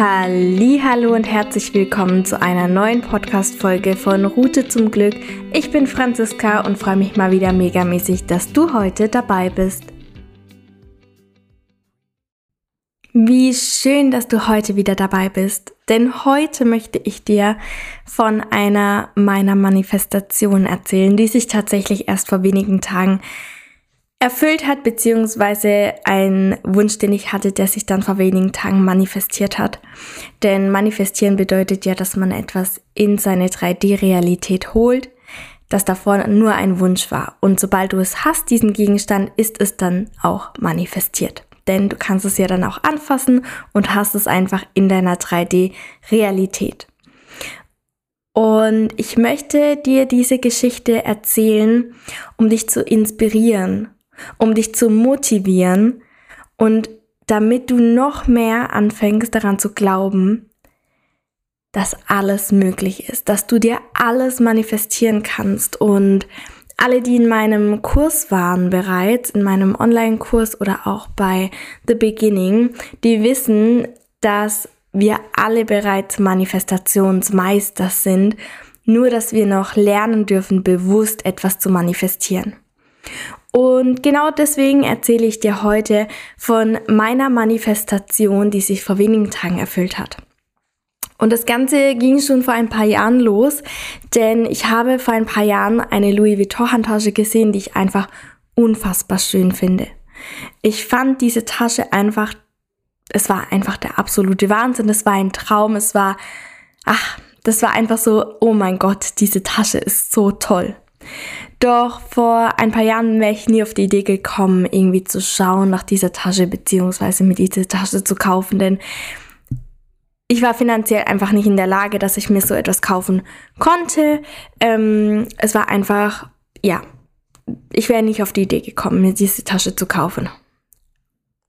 Hallo und herzlich willkommen zu einer neuen Podcast Folge von Route zum Glück. Ich bin Franziska und freue mich mal wieder megamäßig, dass du heute dabei bist. Wie schön, dass du heute wieder dabei bist, denn heute möchte ich dir von einer meiner Manifestationen erzählen, die sich tatsächlich erst vor wenigen Tagen erfüllt hat, beziehungsweise ein Wunsch, den ich hatte, der sich dann vor wenigen Tagen manifestiert hat. Denn manifestieren bedeutet ja, dass man etwas in seine 3D-Realität holt, das davor nur ein Wunsch war. Und sobald du es hast, diesen Gegenstand, ist es dann auch manifestiert. Denn du kannst es ja dann auch anfassen und hast es einfach in deiner 3D-Realität. Und ich möchte dir diese Geschichte erzählen, um dich zu inspirieren um dich zu motivieren und damit du noch mehr anfängst daran zu glauben, dass alles möglich ist, dass du dir alles manifestieren kannst und alle, die in meinem Kurs waren bereits, in meinem Online-Kurs oder auch bei The Beginning, die wissen, dass wir alle bereits Manifestationsmeister sind, nur dass wir noch lernen dürfen, bewusst etwas zu manifestieren. Und genau deswegen erzähle ich dir heute von meiner Manifestation, die sich vor wenigen Tagen erfüllt hat. Und das Ganze ging schon vor ein paar Jahren los, denn ich habe vor ein paar Jahren eine Louis Vuitton Handtasche gesehen, die ich einfach unfassbar schön finde. Ich fand diese Tasche einfach, es war einfach der absolute Wahnsinn, es war ein Traum, es war, ach, das war einfach so, oh mein Gott, diese Tasche ist so toll. Doch vor ein paar Jahren wäre ich nie auf die Idee gekommen, irgendwie zu schauen nach dieser Tasche, beziehungsweise mir diese Tasche zu kaufen, denn ich war finanziell einfach nicht in der Lage, dass ich mir so etwas kaufen konnte. Ähm, es war einfach, ja, ich wäre nicht auf die Idee gekommen, mir diese Tasche zu kaufen.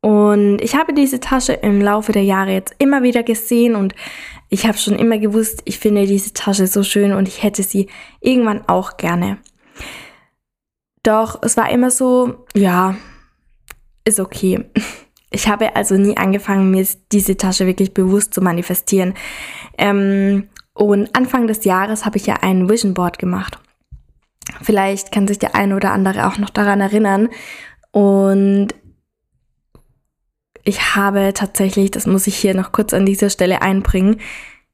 Und ich habe diese Tasche im Laufe der Jahre jetzt immer wieder gesehen und ich habe schon immer gewusst, ich finde diese Tasche so schön und ich hätte sie irgendwann auch gerne. Doch es war immer so, ja, ist okay. Ich habe also nie angefangen, mir diese Tasche wirklich bewusst zu manifestieren. Ähm, und Anfang des Jahres habe ich ja ein Vision Board gemacht. Vielleicht kann sich der eine oder andere auch noch daran erinnern. Und ich habe tatsächlich, das muss ich hier noch kurz an dieser Stelle einbringen,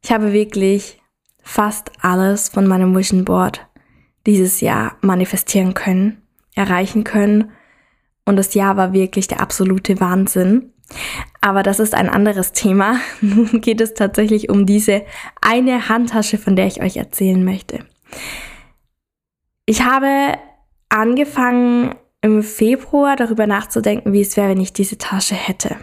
ich habe wirklich fast alles von meinem Vision Board dieses Jahr manifestieren können, erreichen können. Und das Jahr war wirklich der absolute Wahnsinn. Aber das ist ein anderes Thema. Nun geht es tatsächlich um diese eine Handtasche, von der ich euch erzählen möchte. Ich habe angefangen im Februar darüber nachzudenken, wie es wäre, wenn ich diese Tasche hätte.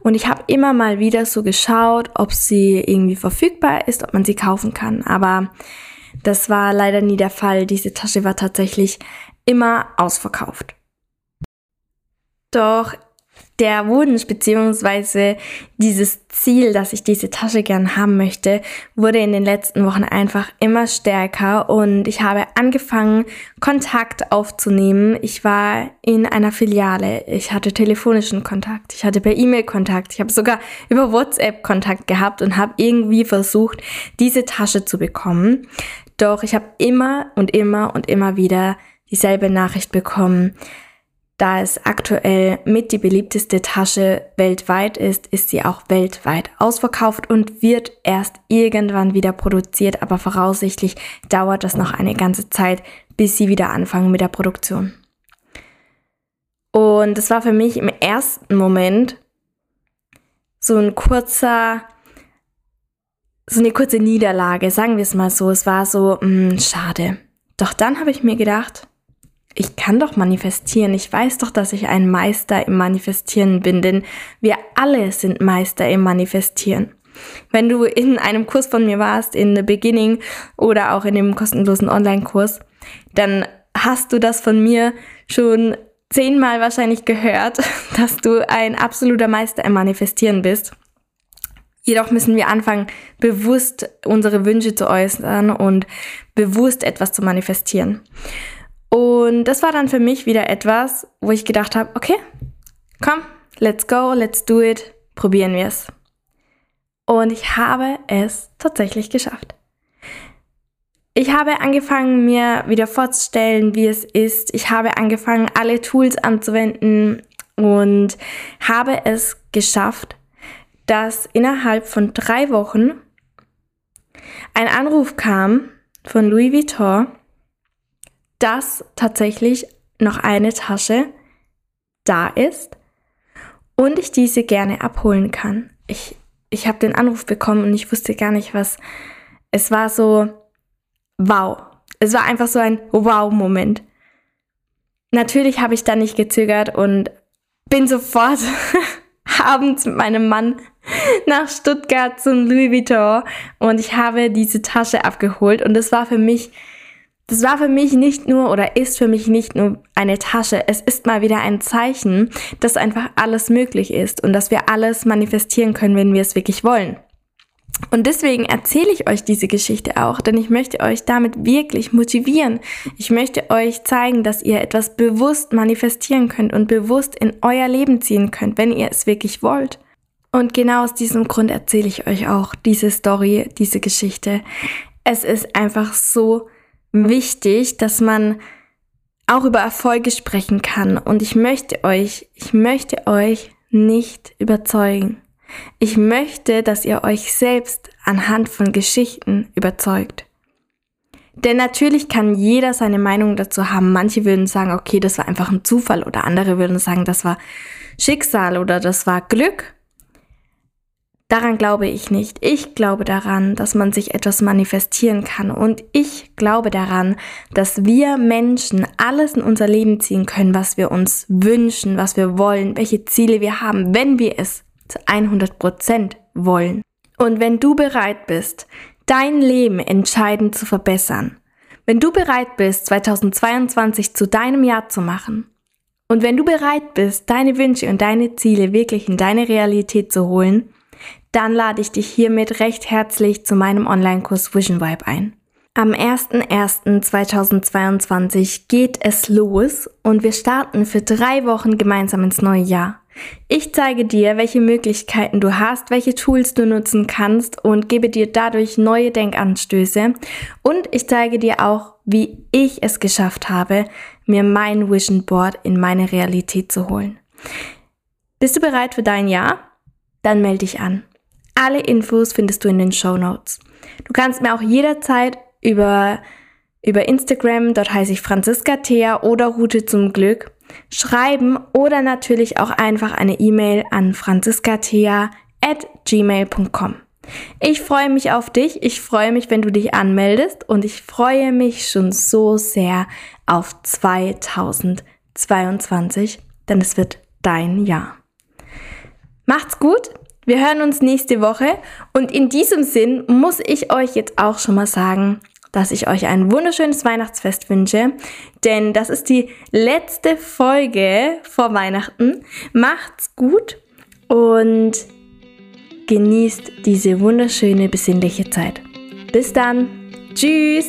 Und ich habe immer mal wieder so geschaut, ob sie irgendwie verfügbar ist, ob man sie kaufen kann. Aber das war leider nie der Fall. Diese Tasche war tatsächlich immer ausverkauft. Doch der Wunsch beziehungsweise dieses Ziel, dass ich diese Tasche gern haben möchte, wurde in den letzten Wochen einfach immer stärker und ich habe angefangen, Kontakt aufzunehmen. Ich war in einer Filiale, ich hatte telefonischen Kontakt, ich hatte per E-Mail Kontakt, ich habe sogar über WhatsApp Kontakt gehabt und habe irgendwie versucht, diese Tasche zu bekommen. Doch ich habe immer und immer und immer wieder dieselbe Nachricht bekommen da es aktuell mit die beliebteste Tasche weltweit ist, ist sie auch weltweit ausverkauft und wird erst irgendwann wieder produziert, aber voraussichtlich dauert das noch eine ganze Zeit, bis sie wieder anfangen mit der Produktion. Und es war für mich im ersten Moment so ein kurzer, so eine kurze Niederlage, sagen wir es mal so. Es war so, mh, hm, schade. Doch dann habe ich mir gedacht, ich kann doch manifestieren. Ich weiß doch, dass ich ein Meister im Manifestieren bin, denn wir alle sind Meister im Manifestieren. Wenn du in einem Kurs von mir warst, in The Beginning oder auch in dem kostenlosen Online-Kurs, dann hast du das von mir schon zehnmal wahrscheinlich gehört, dass du ein absoluter Meister im Manifestieren bist. Jedoch müssen wir anfangen, bewusst unsere Wünsche zu äußern und bewusst etwas zu manifestieren. Und das war dann für mich wieder etwas, wo ich gedacht habe, okay, komm, let's go, let's do it, probieren wir es. und ich habe es tatsächlich geschafft. Ich habe angefangen, mir wieder vorzustellen, wie es ist. Ich habe angefangen, alle Tools anzuwenden und habe es geschafft, dass innerhalb von drei Wochen ein Anruf kam von Louis Vuitton, dass tatsächlich noch eine Tasche da ist und ich diese gerne abholen kann. Ich, ich habe den Anruf bekommen und ich wusste gar nicht, was. Es war so, wow. Es war einfach so ein Wow-Moment. Natürlich habe ich dann nicht gezögert und bin sofort abends mit meinem Mann nach Stuttgart zum Louis Vuitton und ich habe diese Tasche abgeholt und das war für mich das war für mich nicht nur oder ist für mich nicht nur eine Tasche. Es ist mal wieder ein Zeichen, dass einfach alles möglich ist und dass wir alles manifestieren können, wenn wir es wirklich wollen. Und deswegen erzähle ich euch diese Geschichte auch, denn ich möchte euch damit wirklich motivieren. Ich möchte euch zeigen, dass ihr etwas bewusst manifestieren könnt und bewusst in euer Leben ziehen könnt, wenn ihr es wirklich wollt. Und genau aus diesem Grund erzähle ich euch auch diese Story, diese Geschichte. Es ist einfach so wichtig, dass man auch über Erfolge sprechen kann. Und ich möchte euch, ich möchte euch nicht überzeugen. Ich möchte, dass ihr euch selbst anhand von Geschichten überzeugt. Denn natürlich kann jeder seine Meinung dazu haben. Manche würden sagen, okay, das war einfach ein Zufall oder andere würden sagen, das war Schicksal oder das war Glück. Daran glaube ich nicht. Ich glaube daran, dass man sich etwas manifestieren kann. Und ich glaube daran, dass wir Menschen alles in unser Leben ziehen können, was wir uns wünschen, was wir wollen, welche Ziele wir haben, wenn wir es zu 100 Prozent wollen. Und wenn du bereit bist, dein Leben entscheidend zu verbessern, wenn du bereit bist, 2022 zu deinem Jahr zu machen, und wenn du bereit bist, deine Wünsche und deine Ziele wirklich in deine Realität zu holen, dann lade ich dich hiermit recht herzlich zu meinem Online-Kurs Vision Vibe ein. Am 01.01.2022 geht es los und wir starten für drei Wochen gemeinsam ins neue Jahr. Ich zeige dir, welche Möglichkeiten du hast, welche Tools du nutzen kannst und gebe dir dadurch neue Denkanstöße. Und ich zeige dir auch, wie ich es geschafft habe, mir mein Vision Board in meine Realität zu holen. Bist du bereit für dein Jahr? Dann melde dich an. Alle Infos findest du in den Show Notes. Du kannst mir auch jederzeit über, über Instagram, dort heiße ich Franziska Thea oder Route zum Glück, schreiben oder natürlich auch einfach eine E-Mail an franziskathea at gmail.com. Ich freue mich auf dich, ich freue mich, wenn du dich anmeldest und ich freue mich schon so sehr auf 2022, denn es wird dein Jahr. Macht's gut, wir hören uns nächste Woche und in diesem Sinn muss ich euch jetzt auch schon mal sagen, dass ich euch ein wunderschönes Weihnachtsfest wünsche, denn das ist die letzte Folge vor Weihnachten. Macht's gut und genießt diese wunderschöne besinnliche Zeit. Bis dann. Tschüss.